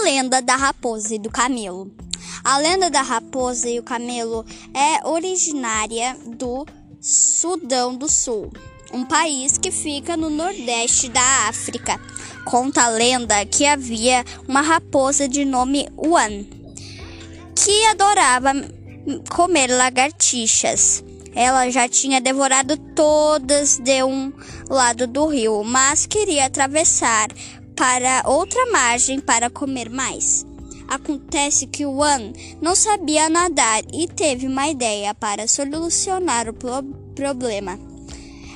A lenda da raposa e do camelo. A lenda da raposa e o camelo é originária do Sudão do Sul, um país que fica no nordeste da África. Conta a lenda que havia uma raposa de nome Wan, que adorava comer lagartixas. Ela já tinha devorado todas de um lado do rio, mas queria atravessar para outra margem para comer mais. Acontece que Wan não sabia nadar e teve uma ideia para solucionar o pro problema.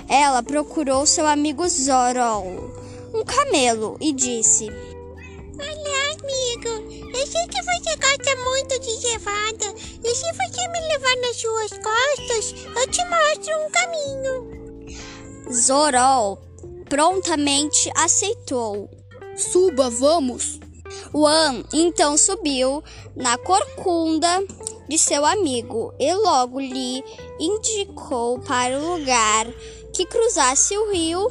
Ela procurou seu amigo Zorol, um camelo, e disse: Olá, amigo. Eu sei que você gosta muito de cevada. E se você me levar nas suas costas, eu te mostro um caminho. Zorol prontamente aceitou. Suba, vamos. Wan então subiu na corcunda de seu amigo e logo lhe indicou para o lugar que cruzasse o rio.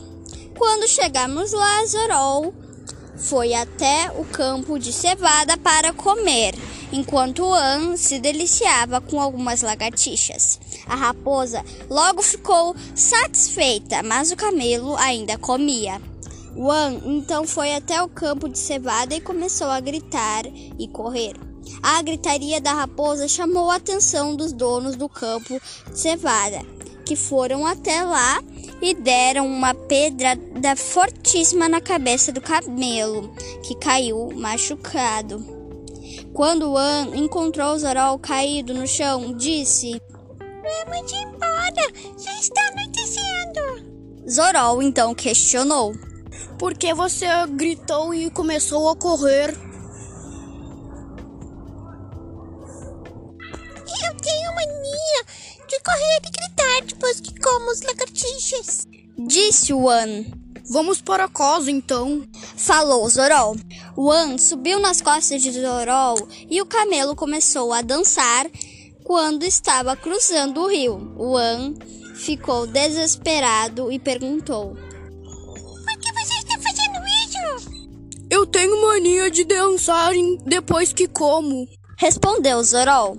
Quando chegamos lá, Zorol foi até o campo de cevada para comer, enquanto An se deliciava com algumas lagartixas. A raposa logo ficou satisfeita, mas o camelo ainda comia. Wan então foi até o campo de cevada e começou a gritar e correr. A gritaria da raposa chamou a atenção dos donos do campo de cevada, que foram até lá e deram uma pedrada fortíssima na cabeça do camelo, que caiu machucado. Quando Wan encontrou Zorol caído no chão, disse: Vamos embora, já está anoitecendo. Zorol então questionou: Por que você gritou e começou a correr? Eu tenho mania de correr e gritar depois que como os lagartixas. Disse Wan. Vamos para casa então. Falou Zorol. Wan subiu nas costas de Zorol e o camelo começou a dançar quando estava cruzando o rio. Wan ficou desesperado e perguntou: tenho mania de dançar depois que como. Respondeu Zorol.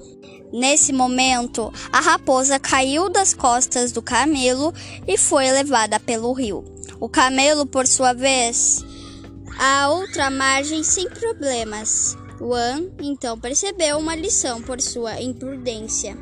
Nesse momento, a raposa caiu das costas do camelo e foi levada pelo rio. O camelo, por sua vez, a outra margem sem problemas. Wan então percebeu uma lição por sua imprudência.